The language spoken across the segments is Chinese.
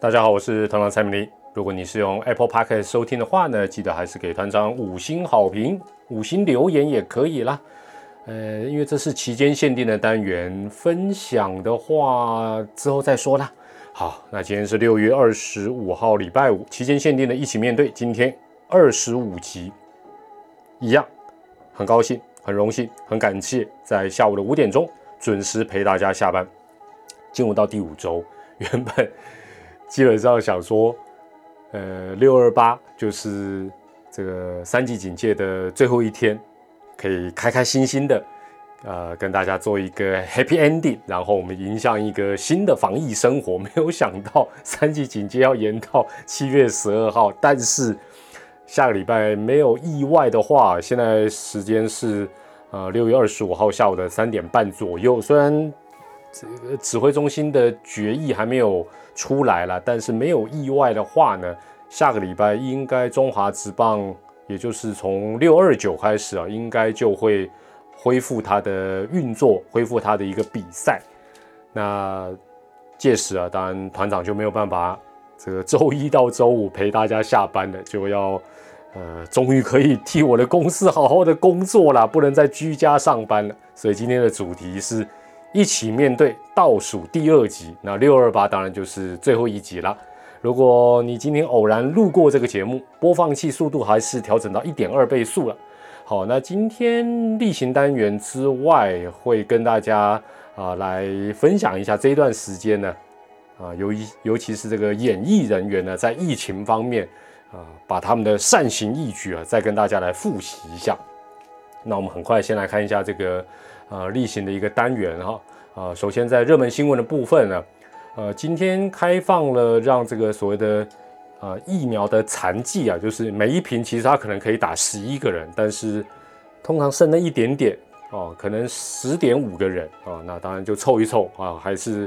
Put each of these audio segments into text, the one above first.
大家好，我是团长蔡明黎。如果你是用 Apple Podcast 收听的话呢，记得还是给团长五星好评，五星留言也可以啦。呃，因为这是期间限定的单元，分享的话之后再说啦。好，那今天是六月二十五号，礼拜五，期间限定的一起面对，今天二十五集，一样，很高兴，很荣幸，很感谢，在下午的五点钟准时陪大家下班，进入到第五周，原本基本上想说，呃，六二八就是这个三级警戒的最后一天，可以开开心心的。呃，跟大家做一个 happy ending，然后我们迎向一个新的防疫生活。没有想到三级警戒要延到七月十二号，但是下个礼拜没有意外的话，现在时间是呃六月二十五号下午的三点半左右。虽然这个指挥中心的决议还没有出来了，但是没有意外的话呢，下个礼拜应该中华职棒，也就是从六二九开始啊，应该就会。恢复它的运作，恢复它的一个比赛。那届时啊，当然团长就没有办法，这个周一到周五陪大家下班了，就要呃，终于可以替我的公司好好的工作了，不能再居家上班了。所以今天的主题是一起面对倒数第二集。那六二八当然就是最后一集了。如果你今天偶然路过这个节目，播放器速度还是调整到一点二倍速了。好，那今天例行单元之外，会跟大家啊来分享一下这一段时间呢，啊，尤一尤其是这个演艺人员呢，在疫情方面啊，把他们的善行义举啊，再跟大家来复习一下。那我们很快先来看一下这个呃例行的一个单元哈，啊，首先在热门新闻的部分呢，呃，今天开放了让这个所谓的。啊，疫苗的残剂啊，就是每一瓶其实它可能可以打十一个人，但是通常剩那一点点哦，可能十点五个人啊，那当然就凑一凑啊，还是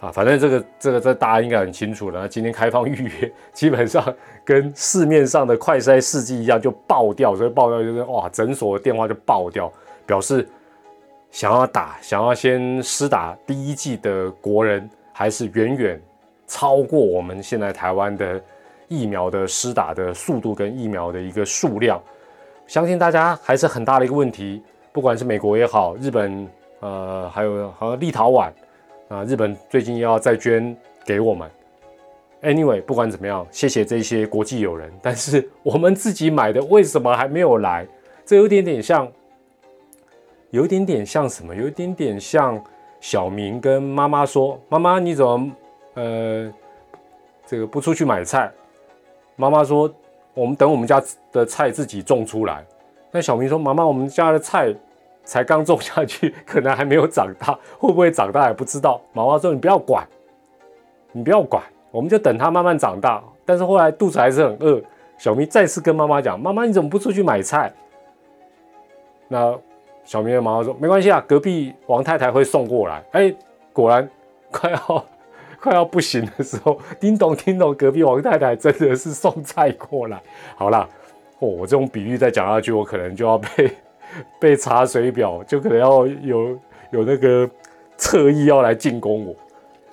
啊，反正这个这个这大家应该很清楚了。那今天开放预约，基本上跟市面上的快筛试剂一样就爆掉，所以爆掉就是哇，诊所的电话就爆掉，表示想要打、想要先施打第一剂的国人还是远远超过我们现在台湾的。疫苗的施打的速度跟疫苗的一个数量，相信大家还是很大的一个问题。不管是美国也好，日本，呃，还有和立陶宛，啊，日本最近要再捐给我们。Anyway，不管怎么样，谢谢这些国际友人。但是我们自己买的为什么还没有来？这有点点像，有一点点像什么？有一点点像小明跟妈妈说：“妈妈，你怎么，呃，这个不出去买菜？”妈妈说：“我们等我们家的菜自己种出来。”那小明说：“妈妈，我们家的菜才刚种下去，可能还没有长大，会不会长大也不知道。”妈妈说：“你不要管，你不要管，我们就等它慢慢长大。”但是后来肚子还是很饿，小明再次跟妈妈讲：“妈妈，你怎么不出去买菜？”那小明的妈妈说：“没关系啊，隔壁王太太会送过来。”哎，果然快要。快要不行的时候，叮咚叮咚，隔壁王太太真的是送菜过来。好了，哦，我这种比喻再讲下去，我可能就要被 被查水表，就可能要有有那个侧翼要来进攻我。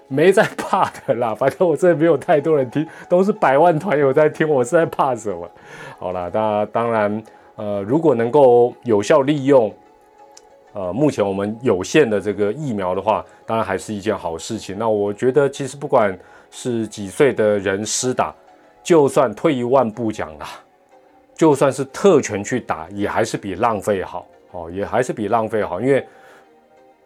没在怕的啦，反正我这没有太多人听，都是百万团友在听，我是在怕什么？好了，那当然，呃，如果能够有效利用。呃，目前我们有限的这个疫苗的话，当然还是一件好事情。那我觉得，其实不管是几岁的人施打，就算退一万步讲啦，就算是特权去打，也还是比浪费好哦，也还是比浪费好。因为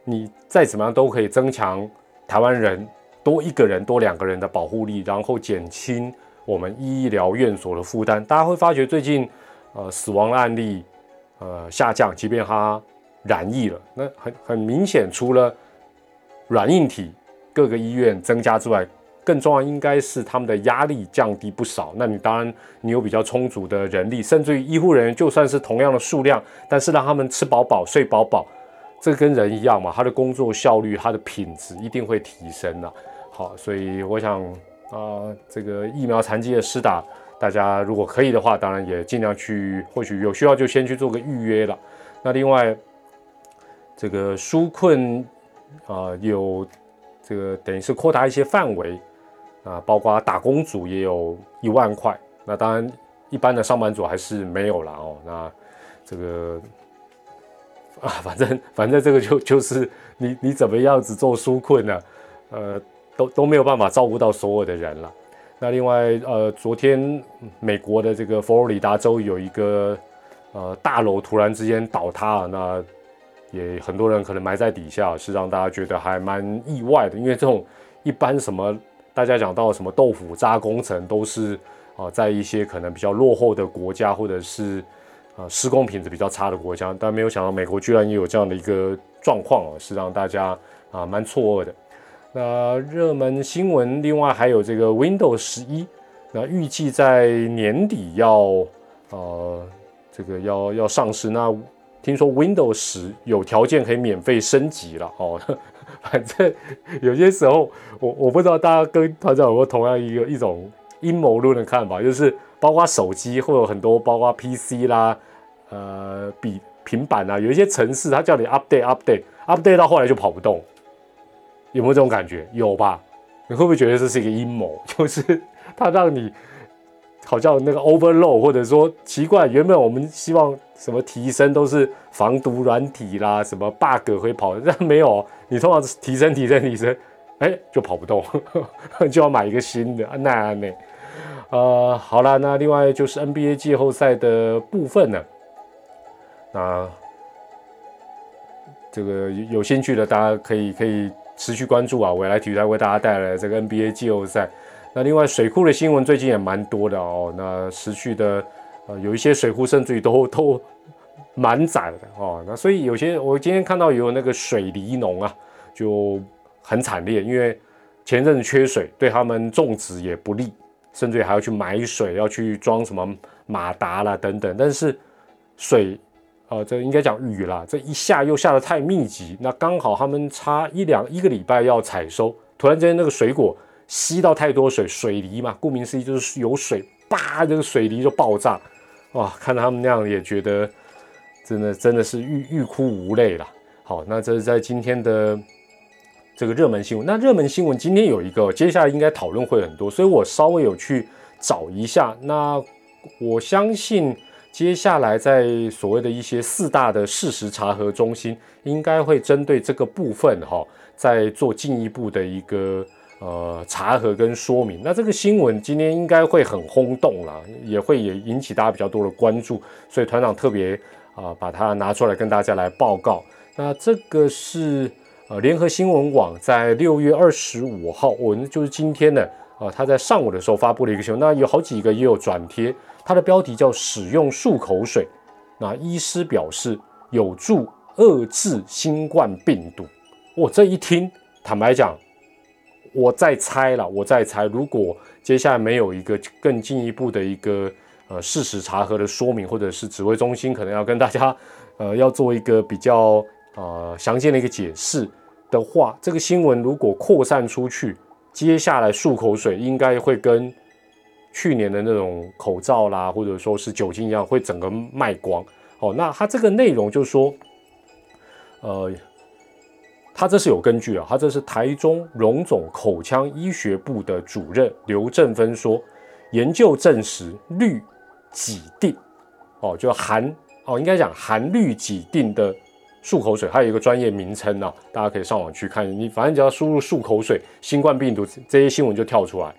你再怎么样都可以增强台湾人多一个人、多两个人的保护力，然后减轻我们医疗院所的负担。大家会发觉最近呃死亡案例呃下降，即便它。染疫了，那很很明显，除了软硬体各个医院增加之外，更重要应该是他们的压力降低不少。那你当然你有比较充足的人力，甚至于医护人员就算是同样的数量，但是让他们吃饱饱、睡饱饱，这跟人一样嘛，他的工作效率、他的品质一定会提升的。好，所以我想啊，这个疫苗残疾的施打，大家如果可以的话，当然也尽量去，或许有需要就先去做个预约了。那另外。这个纾困啊，有这个等于是扩大一些范围，啊，包括打工族也有一万块。那当然，一般的上班族还是没有了哦。那这个啊，反正反正这个就就是你你怎么样子做纾困呢？呃，都都没有办法照顾到所有的人了。那另外，呃，昨天美国的这个佛罗里达州有一个呃大楼突然之间倒塌，那也很多人可能埋在底下，是让大家觉得还蛮意外的。因为这种一般什么大家讲到什么豆腐渣工程，都是啊在一些可能比较落后的国家，或者是啊施工品质比较差的国家，但没有想到美国居然也有这样的一个状况啊，是让大家啊蛮错愕的。那热门新闻，另外还有这个 Windows 十一，那预计在年底要呃这个要要上市。那听说 Windows 十有条件可以免费升级了哦。反正有些时候，我我不知道大家跟团长有没有同样一个一种阴谋论的看法，就是包括手机会有很多，包括 PC 啦，呃，比平板啊，有一些城市它叫你 update update update 到后来就跑不动。有没有这种感觉？有吧？你会不会觉得这是一个阴谋？就是它让你好像那个 overload，或者说奇怪，原本我们希望什么提升都是防毒软体啦，什么 bug 会跑，但没有，你通常提升提升提升，哎，就跑不动，就要买一个新的。那那呃，好了，那另外就是 NBA 季后赛的部分呢，那这个有兴趣的大家可以可以。持续关注啊！未来体育台为大家带来这个 NBA 季后赛。那另外水库的新闻最近也蛮多的哦。那持续的呃，有一些水库甚至于都 都满载的哦。那所以有些我今天看到有那个水梨农啊，就很惨烈，因为前阵子缺水，对他们种植也不利，甚至还要去买水，要去装什么马达啦等等。但是水。呃，这应该讲雨啦，这一下又下的太密集，那刚好他们差一两一个礼拜要采收，突然间那个水果吸到太多水，水梨嘛，顾名思义就是有水，叭，这个水梨就爆炸，哇，看到他们那样也觉得真的真的是欲欲哭无泪了。好，那这是在今天的这个热门新闻，那热门新闻今天有一个，接下来应该讨论会很多，所以我稍微有去找一下，那我相信。接下来，在所谓的一些四大的事实查核中心，应该会针对这个部分哈，再做进一步的一个呃查核跟说明。那这个新闻今天应该会很轰动啦，也会也引起大家比较多的关注，所以团长特别啊把它拿出来跟大家来报告。那这个是呃联合新闻网在六月二十五号，我们就是今天呢啊，他在上午的时候发布了一个新闻，那有好几个也有转贴。它的标题叫“使用漱口水”，那医师表示有助遏制新冠病毒。我这一听，坦白讲，我在猜了，我在猜，如果接下来没有一个更进一步的一个呃事实查核的说明，或者是指挥中心可能要跟大家呃要做一个比较呃详尽的一个解释的话，这个新闻如果扩散出去，接下来漱口水应该会跟。去年的那种口罩啦，或者说是酒精一样，会整个卖光。哦，那它这个内容就是说，呃，他这是有根据啊。他这是台中荣总口腔医学部的主任刘正芬说，研究证实氯己定，哦，就含哦，应该讲含氯己定的漱口水，它有一个专业名称呢，大家可以上网去看。你反正只要输入漱口水，新冠病毒这些新闻就跳出来。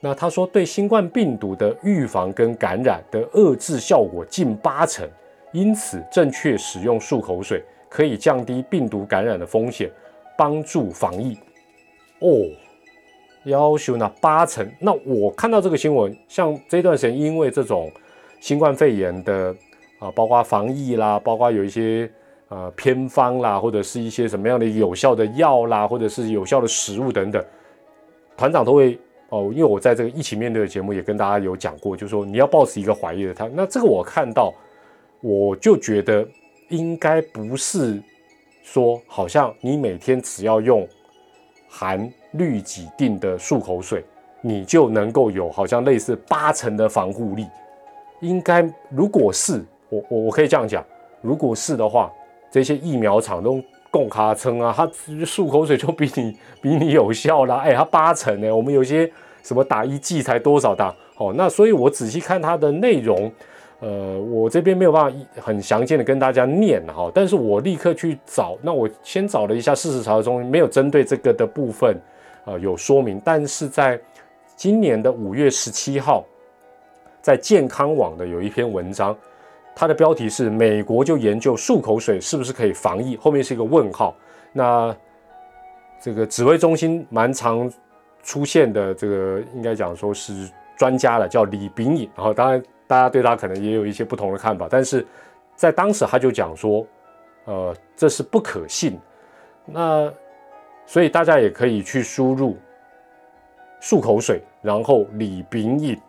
那他说，对新冠病毒的预防跟感染的遏制效果近八成，因此正确使用漱口水可以降低病毒感染的风险，帮助防疫。哦，要求呢八成。那我看到这个新闻，像这段时间因为这种新冠肺炎的啊，包括防疫啦，包括有一些呃偏方啦，或者是一些什么样的有效的药啦，或者是有效的食物等等，团长都会。哦，因为我在这个一起面对的节目也跟大家有讲过，就是说你要保持一个怀疑的态度那这个我看到，我就觉得应该不是说，好像你每天只要用含氯己定的漱口水，你就能够有好像类似八成的防护力。应该如果是我我我可以这样讲，如果是的话，这些疫苗厂都供卡称啊，它漱口水就比你 比你有效啦，哎，它八成呢，我们有些什么打一剂才多少打，哦，那所以我仔细看它的内容，呃，我这边没有办法很详尽的跟大家念哈，但是我立刻去找，那我先找了一下事实查中心没有针对这个的部分，呃，有说明，但是在今年的五月十七号，在健康网的有一篇文章。它的标题是“美国就研究漱口水是不是可以防疫”，后面是一个问号。那这个指挥中心蛮常出现的，这个应该讲说是专家了，叫李炳颖。然后当然大家对他可能也有一些不同的看法，但是在当时他就讲说，呃，这是不可信。那所以大家也可以去输入漱口水，然后李炳颖，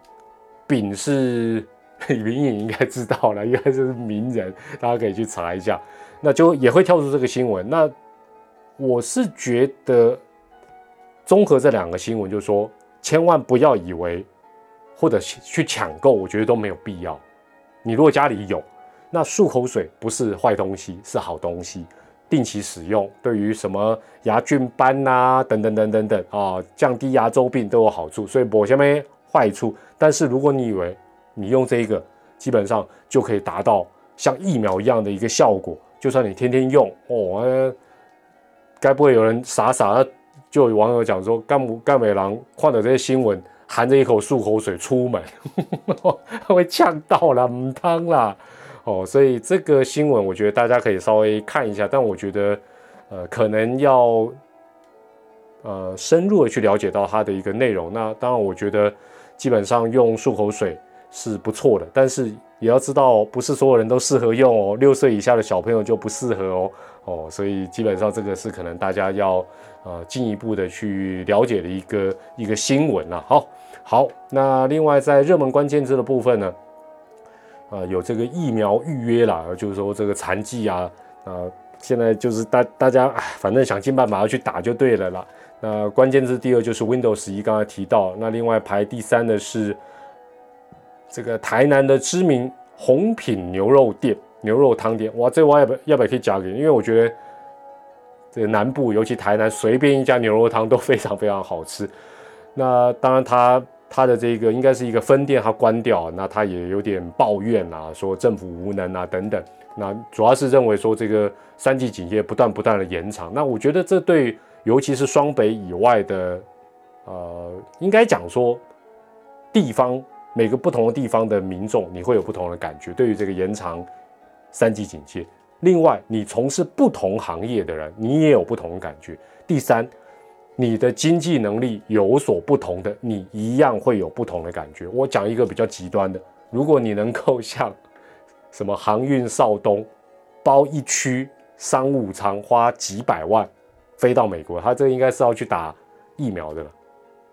炳是。李炳颖应该知道了，应该是名人，大家可以去查一下，那就也会跳出这个新闻。那我是觉得，综合这两个新闻，就说千万不要以为或者去抢购，我觉得都没有必要。你如果家里有，那漱口水不是坏东西，是好东西，定期使用，对于什么牙菌斑呐等等等等等啊，降低牙周病都有好处，所以没什么坏处。但是如果你以为，你用这一个，基本上就可以达到像疫苗一样的一个效果。就算你天天用哦，该不会有人傻傻的？就有网友讲说，干木干美郎看到这些新闻，含着一口漱口水出门，会呛到了，唔汤啦。哦，所以这个新闻我觉得大家可以稍微看一下，但我觉得呃，可能要呃深入的去了解到它的一个内容。那当然，我觉得基本上用漱口水。是不错的，但是也要知道，不是所有人都适合用哦。六岁以下的小朋友就不适合哦，哦，所以基本上这个是可能大家要呃进一步的去了解的一个一个新闻了。好，好，那另外在热门关键字的部分呢，呃，有这个疫苗预约啦，就是说这个残疾啊，呃，现在就是大大家反正想尽办法要去打就对了啦。那关键字第二就是 Windows 十一，刚才提到，那另外排第三的是。这个台南的知名红品牛肉店、牛肉汤店，哇，这我要不要不要可以讲给你？因为我觉得这个南部，尤其台南，随便一家牛肉汤都非常非常好吃。那当然，它他的这个应该是一个分店，他关掉，那他也有点抱怨啊，说政府无能啊等等。那主要是认为说这个三级警戒不断不断的延长，那我觉得这对尤其是双北以外的，呃，应该讲说地方。每个不同的地方的民众，你会有不同的感觉。对于这个延长三级警戒，另外，你从事不同行业的人，你也有不同的感觉。第三，你的经济能力有所不同的，你一样会有不同的感觉。我讲一个比较极端的，如果你能够像什么航运少东包一区商务舱，花几百万飞到美国，他这应该是要去打疫苗的了。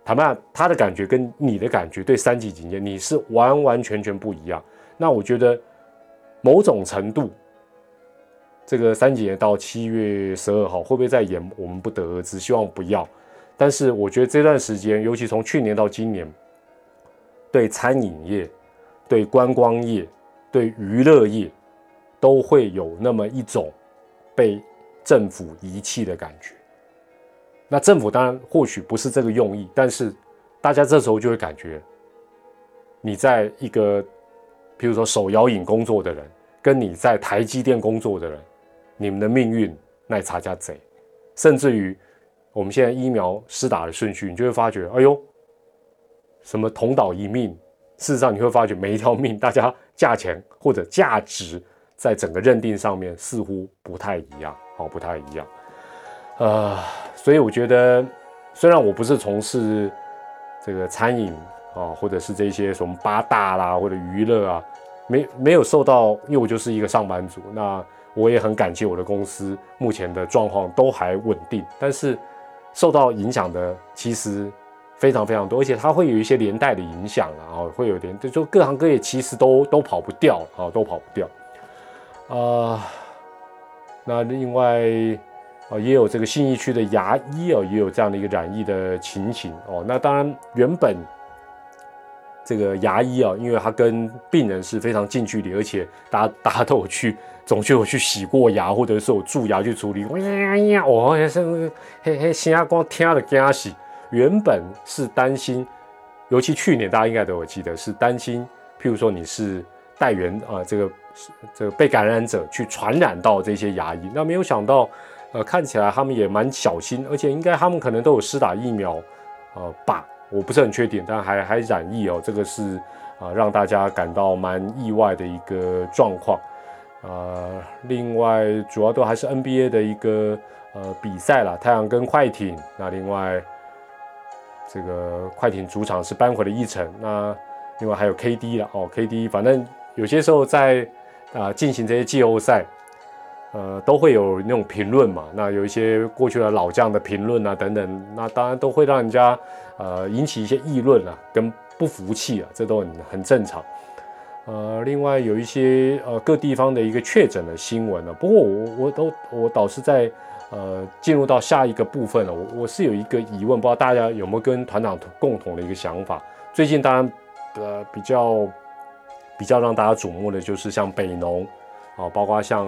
坦白他的感觉跟你的感觉对三级警戒你是完完全全不一样。那我觉得某种程度，这个三级到七月十二号会不会再延，我们不得而知，希望不要。但是我觉得这段时间，尤其从去年到今年，对餐饮业、对观光业、对娱乐业，都会有那么一种被政府遗弃的感觉。那政府当然或许不是这个用意，但是大家这时候就会感觉，你在一个，比如说手摇饮工作的人，跟你在台积电工作的人，你们的命运那差家贼，甚至于我们现在疫苗施打的顺序，你就会发觉，哎呦，什么同岛一命，事实上你会发觉每一条命，大家价钱或者价值在整个认定上面似乎不太一样，好，不太一样，呃。所以我觉得，虽然我不是从事这个餐饮啊，或者是这些什么八大啦，或者娱乐啊，没没有受到，因为我就是一个上班族。那我也很感谢我的公司目前的状况都还稳定，但是受到影响的其实非常非常多，而且它会有一些连带的影响啊，会有点，就各行各业其实都都跑不掉啊，都跑不掉。啊，那另外。啊，也有这个信义区的牙医哦，也有这样的一个染疫的情形哦。那当然，原本这个牙医啊，因为他跟病人是非常近距离，而且大家大家都有去总就有去洗过牙，或者是有蛀牙去处理。呀呀，我也是嘿嘿，心光听了惊死。原本是担心，尤其去年大家应该都有记得，是担心，譬如说你是带源啊，这个这个被感染者去传染到这些牙医。那没有想到，呃，看起来他们也蛮小心，而且应该他们可能都有施打疫苗，呃，吧，我不是很确定，但还还染疫哦，这个是啊，让大家感到蛮意外的一个状况。呃，另外主要都还是 NBA 的一个呃比赛了，太阳跟快艇。那另外这个快艇主场是扳回了一城。那另外还有 KD 了哦，KD 反正有些时候在啊进行这些季后赛，呃都会有那种评论嘛。那有一些过去的老将的评论啊等等，那当然都会让人家呃引起一些议论啊跟不服气啊，这都很很正常。呃，另外有一些呃各地方的一个确诊的新闻呢。不过我我都我倒是在呃进入到下一个部分了。我我是有一个疑问，不知道大家有没有跟团长共同的一个想法。最近当然呃比较比较让大家瞩目的就是像北农啊，包括像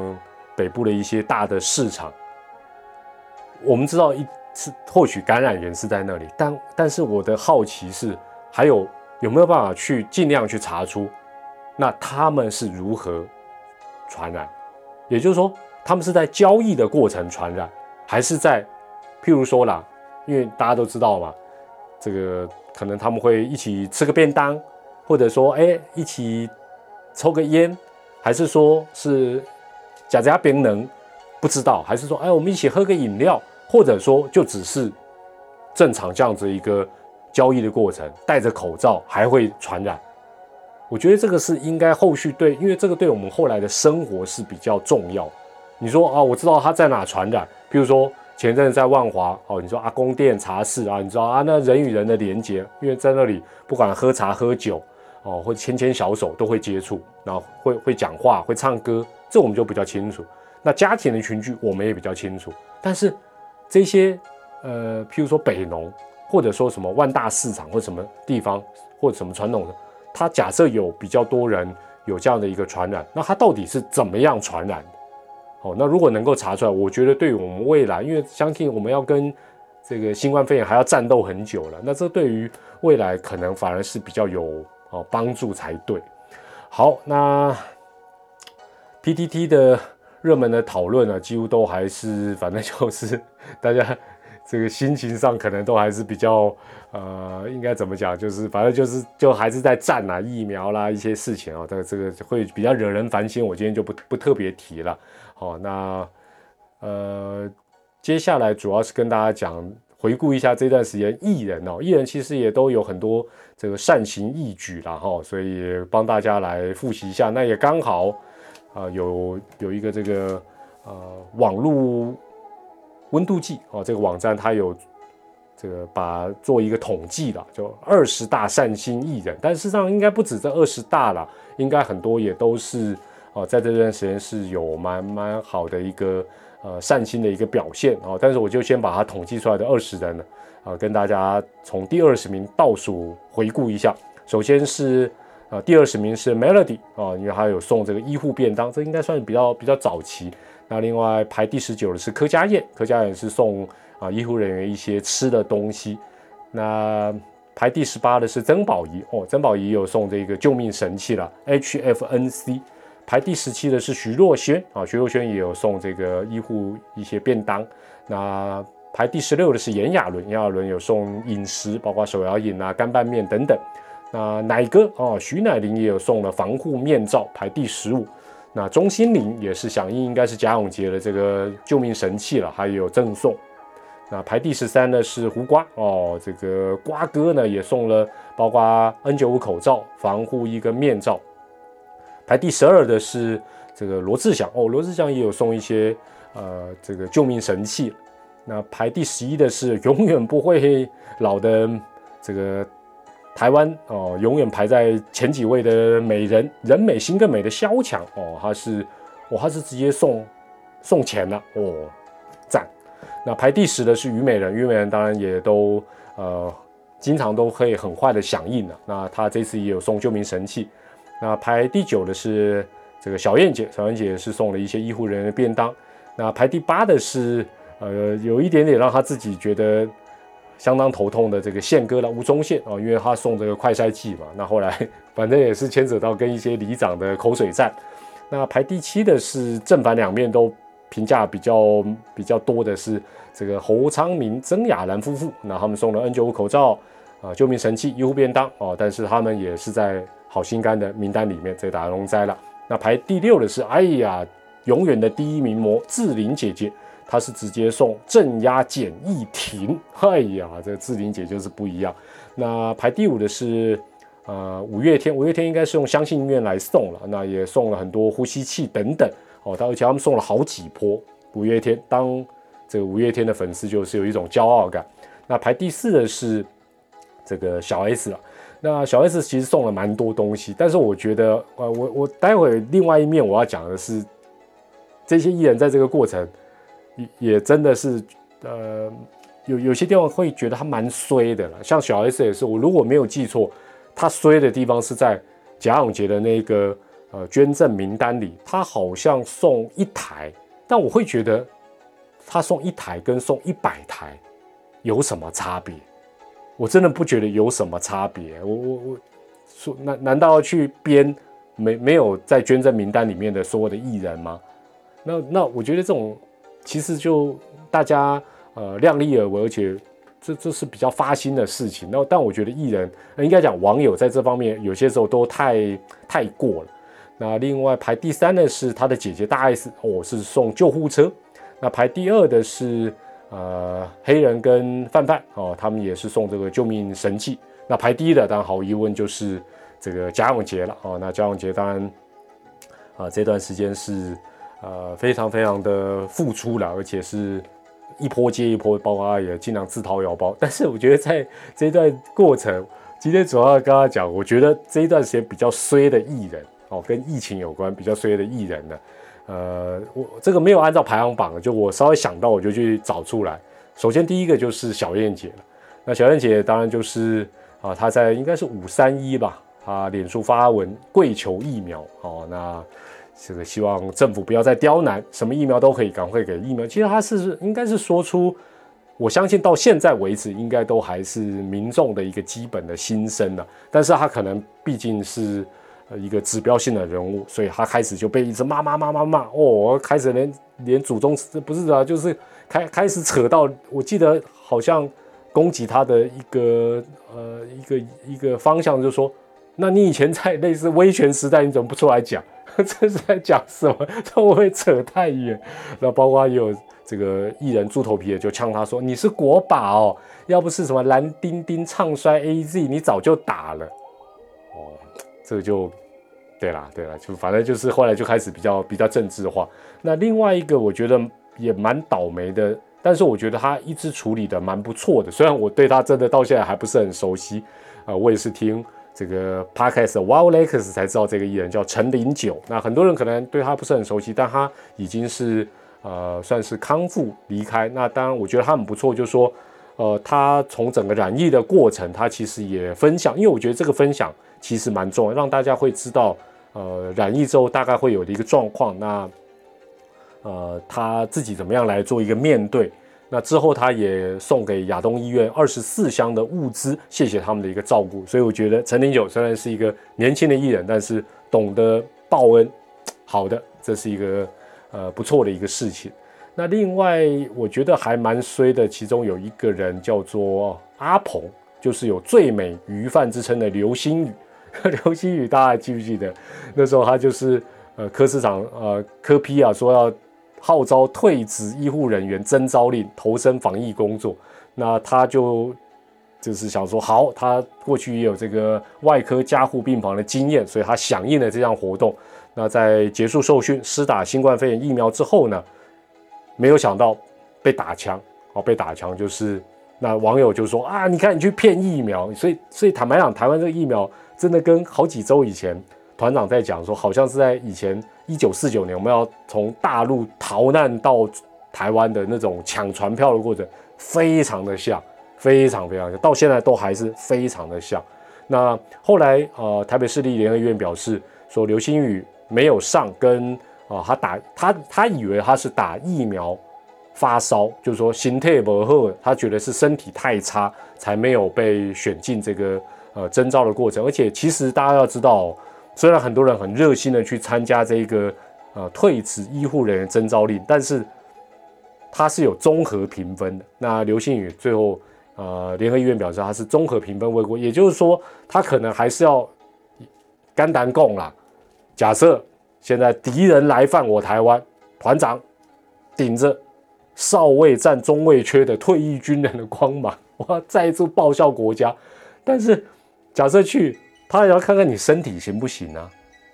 北部的一些大的市场。我们知道一次或许感染源是在那里，但但是我的好奇是还有有没有办法去尽量去查出。那他们是如何传染？也就是说，他们是在交易的过程传染，还是在，譬如说啦，因为大家都知道嘛，这个可能他们会一起吃个便当，或者说，哎，一起抽个烟，还是说是假假冰能不知道，还是说，哎，我们一起喝个饮料，或者说就只是正常这样子一个交易的过程，戴着口罩还会传染？我觉得这个是应该后续对，因为这个对我们后来的生活是比较重要。你说啊，我知道他在哪传染，比如说前阵子在万华哦，你说阿公店茶室啊，你知道啊，那人与人的连接，因为在那里不管喝茶喝酒哦，或牵牵小手都会接触，然后会会讲话会唱歌，这我们就比较清楚。那家庭的群聚我们也比较清楚，但是这些呃，譬如说北农，或者说什么万大市场或什么地方或者什么传统的。他假设有比较多人有这样的一个传染，那他到底是怎么样传染的？哦，那如果能够查出来，我觉得对于我们未来，因为相信我们要跟这个新冠肺炎还要战斗很久了，那这对于未来可能反而是比较有哦帮助才对。好，那 PTT 的热门的讨论呢，几乎都还是反正就是大家。这个心情上可能都还是比较，呃，应该怎么讲？就是反正就是就还是在战啊，疫苗啦一些事情啊，这个这个会比较惹人烦心。我今天就不不特别提了。好，那呃，接下来主要是跟大家讲，回顾一下这段时间艺人哦，艺人其实也都有很多这个善行义举了哈，所以帮大家来复习一下。那也刚好啊，有有一个这个呃网络。温度计哦，这个网站它有这个把做一个统计了，就二十大善心艺人，但事实上应该不止这二十大了，应该很多也都是哦，在这段时间是有蛮蛮好的一个呃善心的一个表现哦。但是我就先把它统计出来的二十人呢，啊，跟大家从第二十名倒数回顾一下。首先是啊，第二十名是 Melody 啊，因为他有送这个医护便当，这应该算是比较比较早期。那另外排第十九的是柯家燕，柯家燕是送啊医护人员一些吃的东西。那排第十八的是曾宝仪哦，曾宝仪有送这个救命神器了，HFNC。排第十七的是徐若瑄啊，徐若瑄也有送这个医护一些便当。那排第十六的是炎亚纶，炎亚纶有送饮食，包括手摇饮啊、干拌面等等。那奶哥哦，徐乃麟也有送了防护面罩，排第十五。那钟心凌也是响应，应该是贾永杰的这个救命神器了，还有赠送。那排第十三的是胡瓜哦，这个瓜哥呢也送了，包括 N95 口罩、防护衣跟面罩。排第十二的是这个罗志祥哦，罗志祥也有送一些呃这个救命神器。那排第十一的是永远不会老的这个。台湾哦，永远排在前几位的美人，人美心更美的萧蔷哦，他是，哦，他是直接送送钱了哦，赞。那排第十的是虞美人，虞美人当然也都呃，经常都可以很快的响应了。那他这次也有送救命神器。那排第九的是这个小燕姐，小燕姐是送了一些医护人员的便当。那排第八的是，呃，有一点点让他自己觉得相当头痛的这个宪哥了，吴宗宪啊，因为他送这个快筛剂嘛。那后来 反正也是牵扯到跟一些里长的口水战。那排第七的是正反两面都评价比较比较多的是这个侯昌明、曾雅兰夫妇。那他们送了 N95 口罩啊，救命神器、医护便当哦，但是他们也是在好心肝的名单里面，这打龙灾了。那排第六的是，哎呀。永远的第一名模志玲姐姐，他是直接送镇压简易亭。哎呀，这志玲姐就是不一样。那排第五的是呃五月天，五月天应该是用相信音乐来送了，那也送了很多呼吸器等等哦。而且他们送了好几波五月天，当这个五月天的粉丝就是有一种骄傲感。那排第四的是这个小 S 了。那小 S 其实送了蛮多东西，但是我觉得呃我我待会另外一面我要讲的是。这些艺人在这个过程也也真的是，呃，有有些地方会觉得他蛮衰的了。像小 S 也是，我如果没有记错，他衰的地方是在贾永杰的那个呃捐赠名单里，他好像送一台，但我会觉得他送一台跟送一百台有什么差别？我真的不觉得有什么差别。我我我说难难道要去编没没有在捐赠名单里面的所有的艺人吗？那那我觉得这种其实就大家呃量力而为，而且这这是比较发心的事情。那但我觉得艺人应该讲网友在这方面有些时候都太太过了。那另外排第三的是他的姐姐大 S，哦是送救护车。那排第二的是呃黑人跟范范哦，他们也是送这个救命神器。那排第一的当然毫无疑问就是这个贾永杰了哦。那贾永杰当然啊这段时间是。呃，非常非常的付出了，而且是一波接一波，包括他也尽量自掏腰包。但是我觉得在这一段过程，今天主要跟他讲，我觉得这一段时间比较衰的艺人哦，跟疫情有关比较衰的艺人呢，呃，我这个没有按照排行榜，就我稍微想到我就去找出来。首先第一个就是小燕姐了，那小燕姐当然就是啊，她在应该是五三一吧，她脸书发文跪求疫苗哦，那。这个希望政府不要再刁难，什么疫苗都可以赶快给疫苗。其实他是应该是说出，我相信到现在为止，应该都还是民众的一个基本的心声了。但是他可能毕竟是一个指标性的人物，所以他开始就被一直骂骂骂骂骂哦，开始连连祖宗不是啊，就是开开始扯到，我记得好像攻击他的一个呃一个一个方向，就是说，那你以前在类似威权时代，你怎么不出来讲？这是在讲什么？这会不会扯太远？那包括也有这个艺人猪头皮的就呛他说：“你是国宝，要不是什么蓝丁丁唱衰 A Z，你早就打了。”哦，这个就对啦，对啦，就反正就是后来就开始比较比较政治化。那另外一个我觉得也蛮倒霉的，但是我觉得他一直处理的蛮不错的。虽然我对他真的到现在还不是很熟悉啊，我也是听。这个 podcast Wild Lakes 才知道这个艺人叫陈零九，那很多人可能对他不是很熟悉，但他已经是呃算是康复离开。那当然，我觉得他很不错，就是说，呃，他从整个染疫的过程，他其实也分享，因为我觉得这个分享其实蛮重要，让大家会知道，呃，染疫之后大概会有的一个状况，那呃他自己怎么样来做一个面对。那之后，他也送给亚东医院二十四箱的物资，谢谢他们的一个照顾。所以我觉得陈零九虽然是一个年轻的艺人，但是懂得报恩，好的，这是一个呃不错的一个事情。那另外，我觉得还蛮衰的，其中有一个人叫做阿鹏，就是有最美鱼贩之称的刘星宇。刘星宇大家还记不记得？那时候他就是呃柯市长呃柯批啊说要。号召退职医护人员征召令投身防疫工作，那他就就是想说，好，他过去也有这个外科加护病房的经验，所以他响应了这项活动。那在结束受训、施打新冠肺炎疫苗之后呢，没有想到被打枪，哦，被打枪就是那网友就说啊，你看你去骗疫苗，所以所以坦白讲，台湾这个疫苗真的跟好几周以前。团长在讲说，好像是在以前一九四九年，我们要从大陆逃难到台湾的那种抢船票的过程，非常的像，非常非常像，到现在都还是非常的像。那后来，呃，台北市立联合医院表示说，刘星宇没有上，跟啊他打他他以为他是打疫苗发烧，就是说心态不好，他觉得是身体太差才没有被选进这个呃征召的过程。而且其实大家要知道，虽然很多人很热心的去参加这个呃退职医护人员征召令，但是他是有综合评分的。那刘信宇最后。呃，联合医院表示他是综合评分未过，也就是说他可能还是要肝胆共啦。假设现在敌人来犯我台湾，团长顶着少尉战中尉缺的退役军人的光芒，我要再一次报效国家。但是假设去，他也要看看你身体行不行啊。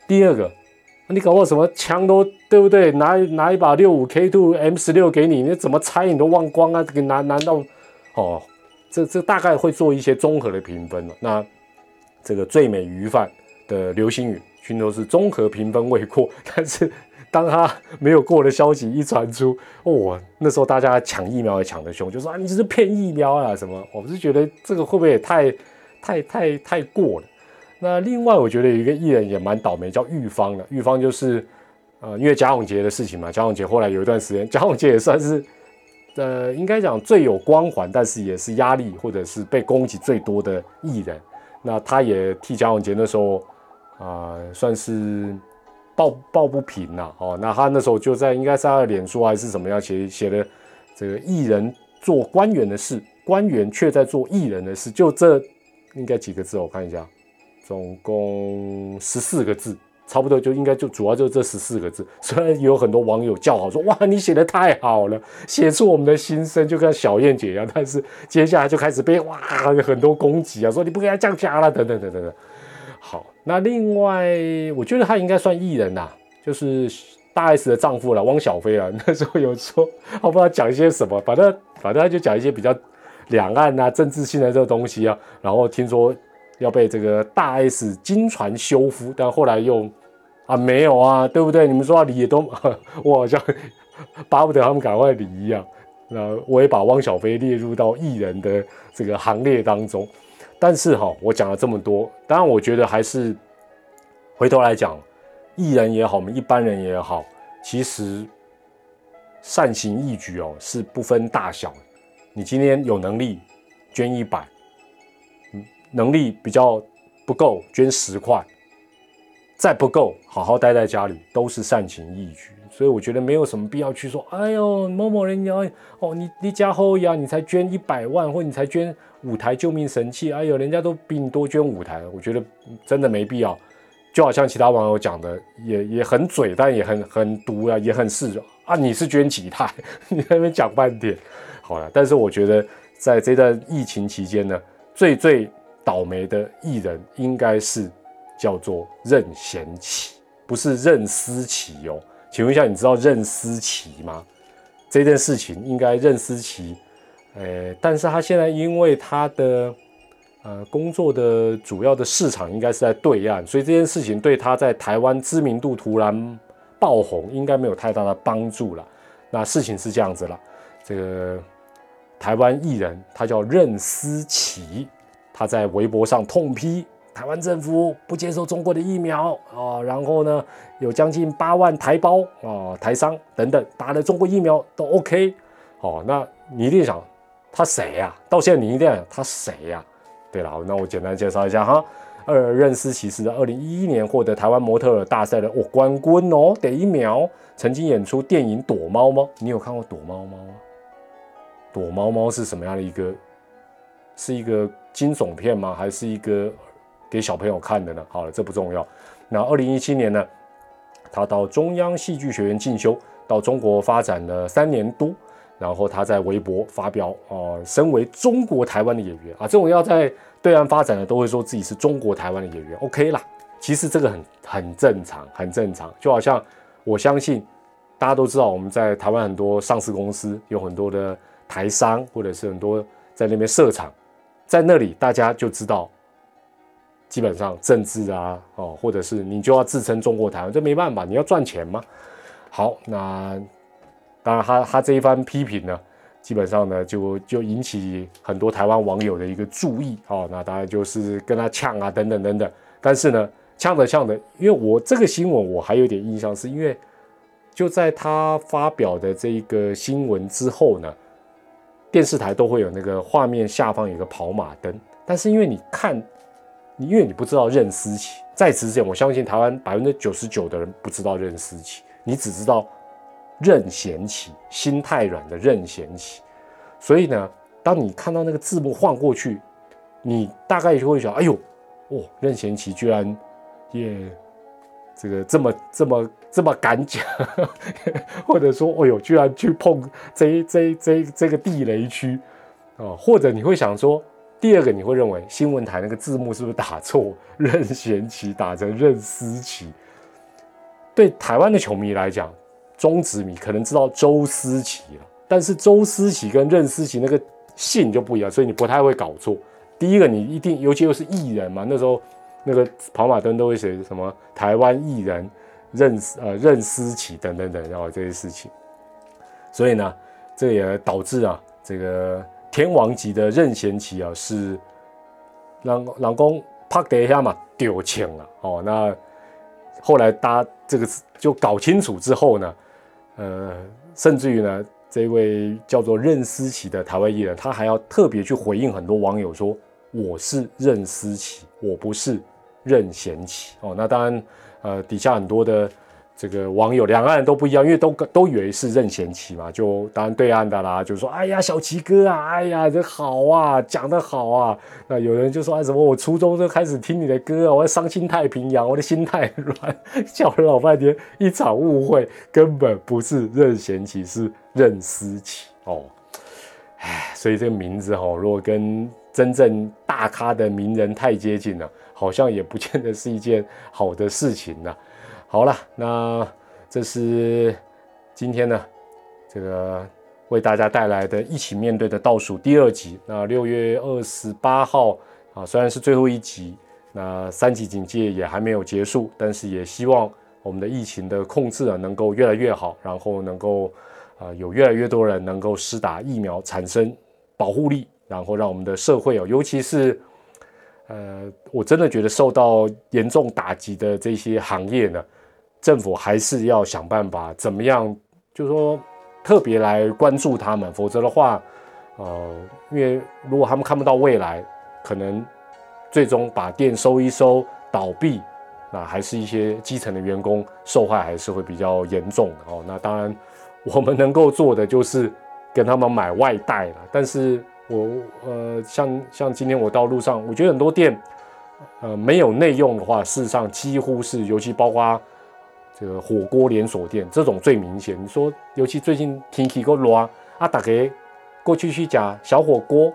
第二个，你搞我什么枪都对不对？拿拿一把六五 K two M 十六给你，你怎么拆你都忘光啊？这个难难道哦？这这大概会做一些综合的评分了。那这个最美鱼贩的流星雨，均都是综合评分未过。但是当他没有过的消息一传出，哦，那时候大家抢疫苗也抢得凶，就说啊，你这是骗疫苗啊什么？我是觉得这个会不会也太太太太过了？那另外我觉得有一个艺人也蛮倒霉，叫玉芳的。玉芳就是呃，因为贾永杰的事情嘛，贾永杰后来有一段时间，贾永杰也算是。呃，应该讲最有光环，但是也是压力或者是被攻击最多的艺人。那他也替贾永杰那时候啊，算是抱抱不平呐。哦，那他那时候就在应该是他的脸书还是怎么样写写的这个艺人做官员的事，官员却在做艺人的事，就这应该几个字？我看一下，总共十四个字。差不多就应该就主要就这十四个字，虽然有很多网友叫好说哇你写的太好了，写出我们的心声，就跟小燕姐一样，但是接下来就开始被哇很多攻击啊，说你不给他降价了等等等等等。好，那另外我觉得他应该算艺人呐，就是大 S 的丈夫了，汪小菲啊，那时候有说我不知道讲一些什么，反正反正他就讲一些比较两岸啊政治性的这个东西啊，然后听说。要被这个大 S 金船修复，但后来又啊没有啊，对不对？你们说要离也都，我好像巴不得他们赶快离一样。那我也把汪小菲列入到艺人的这个行列当中。但是哈，我讲了这么多，当然我觉得还是回头来讲，艺人也好，我们一般人也好，其实善行义举哦是不分大小。你今天有能力捐一百。能力比较不够，捐十块；再不够，好好待在家里，都是善行义举。所以我觉得没有什么必要去说，哎呦，某某人要哦，你你家后呀，你才捐一百万，或你才捐五台救命神器，哎呦，人家都比你多捐五台，我觉得真的没必要。就好像其他网友讲的，也也很嘴，但也很很毒啊，也很是啊。你是捐几台？你在那边讲半天，好了。但是我觉得在这段疫情期间呢，最最。倒霉的艺人应该是叫做任贤齐，不是任思齐哦。请问一下，你知道任思齐吗？这件事情应该任思齐，呃，但是他现在因为他的呃工作的主要的市场应该是在对岸，所以这件事情对他在台湾知名度突然爆红应该没有太大的帮助了。那事情是这样子了，这个台湾艺人他叫任思齐。他在微博上痛批台湾政府不接受中国的疫苗啊，然后呢，有将近八万台胞啊、台商等等打了中国疫苗都 OK，哦，那你一定想他谁呀？到现在你一定想他谁呀？对了，那我简单介绍一下哈，二任思其实二零一一年获得台湾模特大赛的哦冠军哦，得一秒曾经演出电影《躲猫猫》，你有看过《躲猫猫》吗？《躲猫猫》是什么样的一个？是一个惊悚片吗？还是一个给小朋友看的呢？好了，这不重要。那二零一七年呢，他到中央戏剧学院进修，到中国发展了三年多，然后他在微博发表啊，身为中国台湾的演员啊，这种要在对岸发展的都会说自己是中国台湾的演员，OK 啦。其实这个很很正常，很正常。就好像我相信大家都知道，我们在台湾很多上市公司有很多的台商，或者是很多在那边设厂。在那里，大家就知道，基本上政治啊，哦，或者是你就要自称中国台湾，这没办法，你要赚钱嘛。好，那当然，他他这一番批评呢，基本上呢，就就引起很多台湾网友的一个注意。哦，那当然就是跟他呛啊，等等等等。但是呢，呛着呛着，因为我这个新闻我还有点印象，是因为就在他发表的这一个新闻之后呢，电视台都会有那个画面下方有个跑马灯，但是因为你看，因为你不知道任思齐，在此之前，我相信台湾百分之九十九的人不知道任思齐，你只知道任贤齐，心太软的任贤齐，所以呢，当你看到那个字幕晃过去，你大概就会想，哎呦，哦，任贤齐居然。也，这个这么这么这么敢讲，或者说，哦呦，居然去碰这这这这个地雷区啊！或者你会想说，第二个你会认为新闻台那个字幕是不是打错，任贤齐打成任思齐？对台湾的球迷来讲，中职迷可能知道周思齐了，但是周思齐跟任思齐那个姓就不一样，所以你不太会搞错。第一个，你一定，尤其又是艺人嘛，那时候。那个跑马灯都会写什么台湾艺人任呃任思齐等等等，然后这些事情，所以呢，这也导致啊，这个天王级的任贤齐啊是让老公啪的一下嘛丢钱了哦。那后来大家这个就搞清楚之后呢，呃，甚至于呢，这位叫做任思齐的台湾艺人，他还要特别去回应很多网友说：“我是任思齐，我不是。”任贤齐哦，那当然，呃，底下很多的这个网友，两岸都不一样，因为都都以为是任贤齐嘛，就当然对岸的啦，就说，哎呀，小齐哥啊，哎呀，这好啊，讲得好啊。那有人就说，哎，什么，我初中就开始听你的歌啊，我要伤心太平洋，我的心太软，叫了老半天，一场误会，根本不是任贤齐，是任思齐哦。哎，所以这个名字哈，如果跟真正大咖的名人太接近了。好像也不见得是一件好的事情呢。好了，那这是今天呢，这个为大家带来的一起面对的倒数第二集。那六月二十八号啊，虽然是最后一集，那三级警戒也还没有结束，但是也希望我们的疫情的控制啊能够越来越好，然后能够啊有越来越多人能够施打疫苗，产生保护力，然后让我们的社会哦，尤其是。呃，我真的觉得受到严重打击的这些行业呢，政府还是要想办法怎么样，就是说特别来关注他们，否则的话，呃，因为如果他们看不到未来，可能最终把店收一收倒闭，那还是一些基层的员工受害还是会比较严重的哦。那当然，我们能够做的就是跟他们买外带了，但是。我呃，像像今天我到路上，我觉得很多店，呃，没有内用的话，事实上几乎是，尤其包括这个火锅连锁店这种最明显。你说，尤其最近天气够热啊，大家过去去讲小火锅，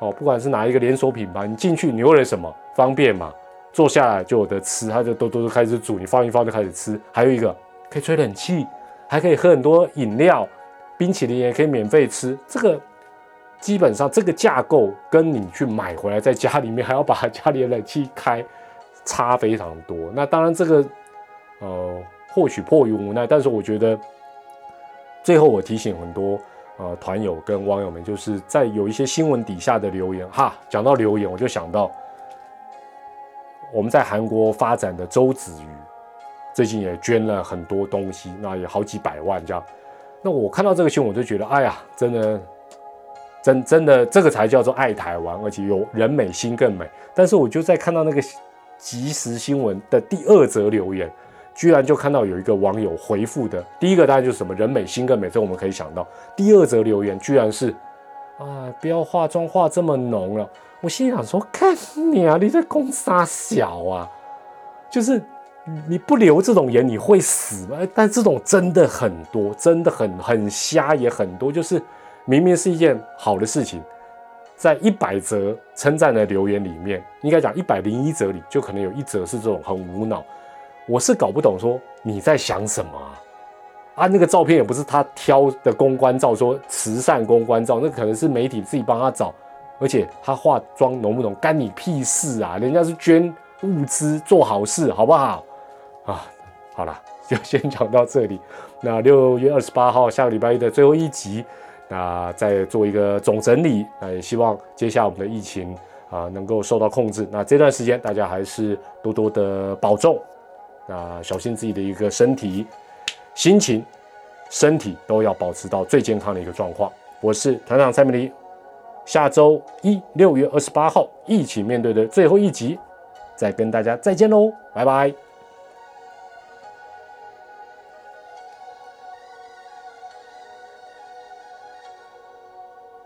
哦，不管是哪一个连锁品牌，你进去你为了什么？方便嘛，坐下来就有的吃，他就都都开始煮，你放一放就开始吃。还有一个可以吹冷气，还可以喝很多饮料，冰淇淋也可以免费吃，这个。基本上这个架构跟你去买回来，在家里面还要把家里的冷气开，差非常多。那当然这个，呃，或许迫于无奈，但是我觉得，最后我提醒很多呃团友跟网友们，就是在有一些新闻底下的留言哈，讲到留言，我就想到我们在韩国发展的周子瑜，最近也捐了很多东西，那也好几百万这样。那我看到这个新闻，我就觉得，哎呀，真的。真真的，这个才叫做爱台湾，而且有人美心更美。但是我就在看到那个即时新闻的第二则留言，居然就看到有一个网友回复的，第一个当然就是什么人美心更美，这我们可以想到。第二则留言居然是啊，不要化妆化这么浓了。我心想说，看你啊，你在攻杀小啊，就是你不留这种颜你会死吗？但这种真的很多，真的很很瞎也很多，就是。明明是一件好的事情，在一百则称赞的留言里面，应该讲一百零一则里，就可能有一则是这种很无脑。我是搞不懂，说你在想什么啊？啊，那个照片也不是他挑的公关照，说慈善公关照，那可能是媒体自己帮他找，而且他化妆浓不浓，干你屁事啊？人家是捐物资做好事，好不好？啊，好了，就先讲到这里。那六月二十八号下个礼拜一的最后一集。那再做一个总整理，那也希望接下来我们的疫情啊能够受到控制。那这段时间大家还是多多的保重，啊小心自己的一个身体、心情、身体都要保持到最健康的一个状况。我是团长蔡明黎，下周一六月二十八号一起面对的最后一集，再跟大家再见喽，拜拜。